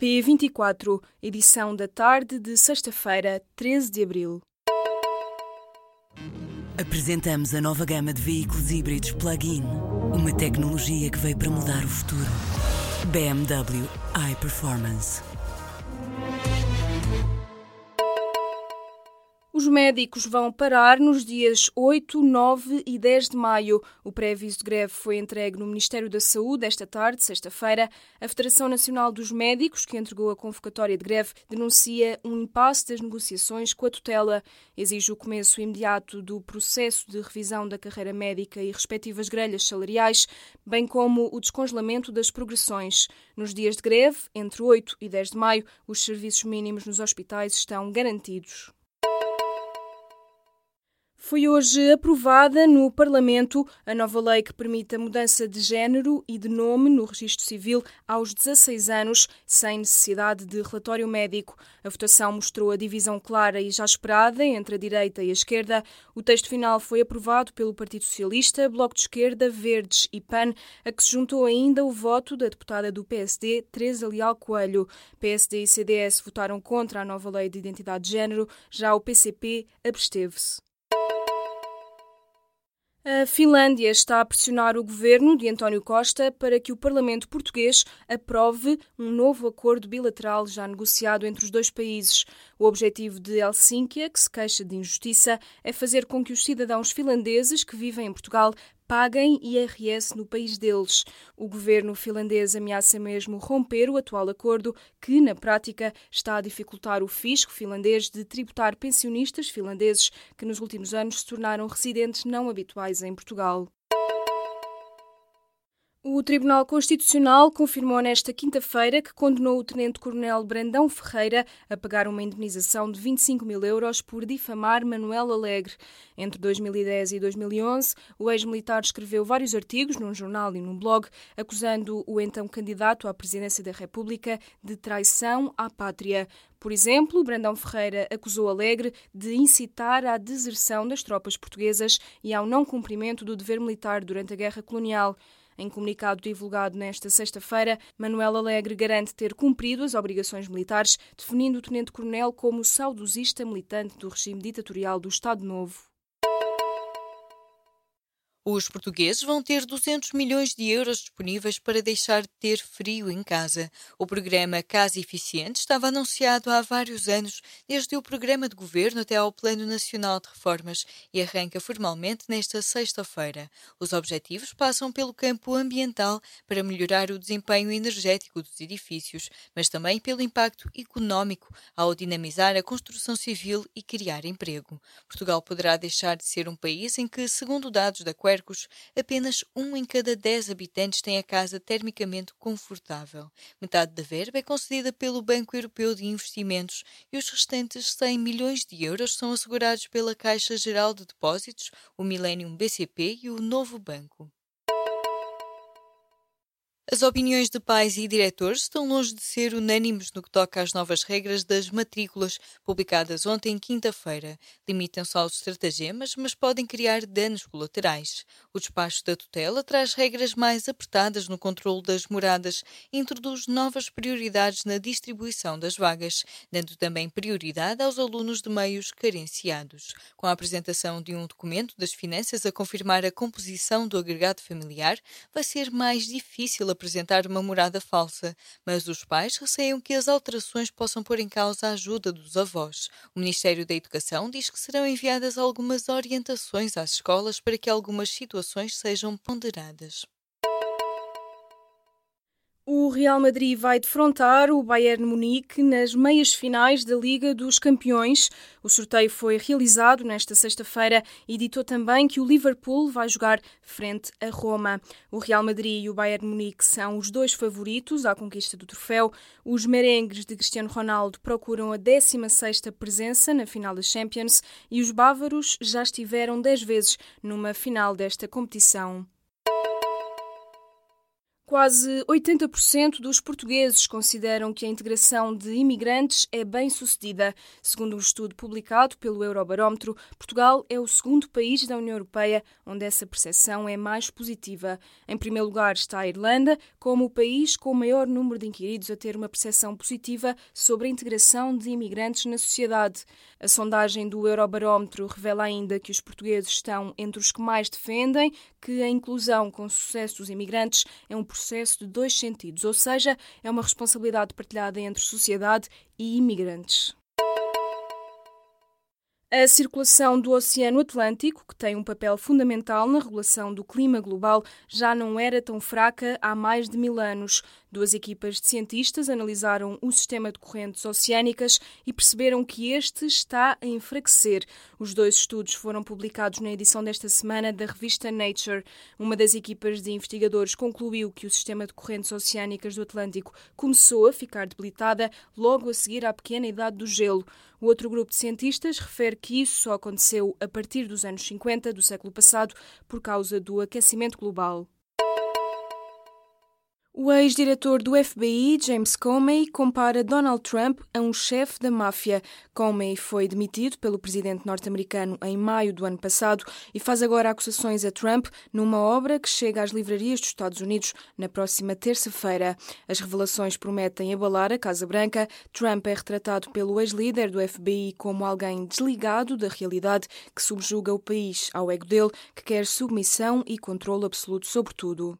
P24, edição da tarde de sexta-feira, 13 de abril. Apresentamos a nova gama de veículos híbridos plug-in. Uma tecnologia que veio para mudar o futuro. BMW iPerformance. Médicos vão parar nos dias 8, 9 e 10 de maio. O pré-aviso de greve foi entregue no Ministério da Saúde esta tarde, sexta-feira. A Federação Nacional dos Médicos, que entregou a convocatória de greve, denuncia um impasse das negociações com a tutela. Exige o começo imediato do processo de revisão da carreira médica e respectivas grelhas salariais, bem como o descongelamento das progressões. Nos dias de greve, entre 8 e 10 de maio, os serviços mínimos nos hospitais estão garantidos. Foi hoje aprovada no Parlamento a nova lei que permite a mudança de género e de nome no registro civil aos 16 anos, sem necessidade de relatório médico. A votação mostrou a divisão clara e já esperada entre a direita e a esquerda. O texto final foi aprovado pelo Partido Socialista, Bloco de Esquerda, Verdes e PAN, a que se juntou ainda o voto da deputada do PSD, Teresa Leal Coelho. PSD e CDS votaram contra a nova lei de identidade de género, já o PCP absteve-se. A Finlândia está a pressionar o governo de António Costa para que o Parlamento português aprove um novo acordo bilateral já negociado entre os dois países. O objetivo de Helsínquia, que se queixa de injustiça, é fazer com que os cidadãos finlandeses que vivem em Portugal paguem IRS no país deles. O governo finlandês ameaça mesmo romper o atual acordo, que, na prática, está a dificultar o fisco finlandês de tributar pensionistas finlandeses que nos últimos anos se tornaram residentes não habituais em Portugal. O Tribunal Constitucional confirmou nesta quinta-feira que condenou o Tenente-Coronel Brandão Ferreira a pagar uma indemnização de 25 mil euros por difamar Manuel Alegre. Entre 2010 e 2011, o ex-militar escreveu vários artigos num jornal e num blog acusando o então candidato à presidência da República de traição à pátria. Por exemplo, Brandão Ferreira acusou Alegre de incitar à deserção das tropas portuguesas e ao não cumprimento do dever militar durante a Guerra Colonial. Em comunicado divulgado nesta sexta-feira, Manuel Alegre garante ter cumprido as obrigações militares, definindo o tenente-coronel como saudosista militante do regime ditatorial do Estado Novo. Os portugueses vão ter 200 milhões de euros disponíveis para deixar de ter frio em casa. O programa Casa Eficiente estava anunciado há vários anos, desde o programa de governo até ao Plano Nacional de Reformas, e arranca formalmente nesta sexta-feira. Os objetivos passam pelo campo ambiental para melhorar o desempenho energético dos edifícios, mas também pelo impacto económico ao dinamizar a construção civil e criar emprego. Portugal poderá deixar de ser um país em que, segundo dados da Apenas um em cada dez habitantes tem a casa termicamente confortável. Metade da verba é concedida pelo Banco Europeu de Investimentos e os restantes 100 milhões de euros são assegurados pela Caixa Geral de Depósitos, o Millennium BCP e o Novo Banco. As opiniões de pais e diretores estão longe de ser unânimes no que toca às novas regras das matrículas, publicadas ontem, quinta-feira. Limitam-se aos estratagemas, mas podem criar danos colaterais. O despacho da tutela traz regras mais apertadas no controle das moradas e introduz novas prioridades na distribuição das vagas, dando também prioridade aos alunos de meios carenciados. Com a apresentação de um documento das finanças a confirmar a composição do agregado familiar, vai ser mais difícil apresentar uma morada falsa, mas os pais receiam que as alterações possam pôr em causa a ajuda dos avós. O Ministério da Educação diz que serão enviadas algumas orientações às escolas para que algumas situações sejam ponderadas. O Real Madrid vai defrontar o Bayern Munique nas meias finais da Liga dos Campeões. O sorteio foi realizado nesta sexta-feira e ditou também que o Liverpool vai jogar frente a Roma. O Real Madrid e o Bayern Munique são os dois favoritos à conquista do troféu. Os merengues de Cristiano Ronaldo procuram a 16ª presença na final da Champions e os bávaros já estiveram 10 vezes numa final desta competição. Quase 80% dos portugueses consideram que a integração de imigrantes é bem sucedida. Segundo um estudo publicado pelo Eurobarómetro, Portugal é o segundo país da União Europeia onde essa percepção é mais positiva. Em primeiro lugar está a Irlanda, como o país com o maior número de inquiridos a ter uma percepção positiva sobre a integração de imigrantes na sociedade. A sondagem do Eurobarómetro revela ainda que os portugueses estão entre os que mais defendem que a inclusão com sucesso dos imigrantes é um processo de dois sentidos, ou seja, é uma responsabilidade partilhada entre sociedade e imigrantes. A circulação do Oceano Atlântico, que tem um papel fundamental na regulação do clima global, já não era tão fraca há mais de mil anos. Duas equipas de cientistas analisaram o sistema de correntes oceânicas e perceberam que este está a enfraquecer. Os dois estudos foram publicados na edição desta semana da revista Nature. Uma das equipas de investigadores concluiu que o sistema de correntes oceânicas do Atlântico começou a ficar debilitada logo a seguir à pequena idade do gelo. O outro grupo de cientistas refere que isso só aconteceu a partir dos anos 50 do século passado por causa do aquecimento global. O ex-diretor do FBI, James Comey, compara Donald Trump a um chefe da máfia. Comey foi demitido pelo presidente norte-americano em maio do ano passado e faz agora acusações a Trump numa obra que chega às livrarias dos Estados Unidos na próxima terça-feira. As revelações prometem abalar a Casa Branca. Trump é retratado pelo ex-líder do FBI como alguém desligado da realidade que subjuga o país ao ego dele, que quer submissão e controle absoluto sobre tudo.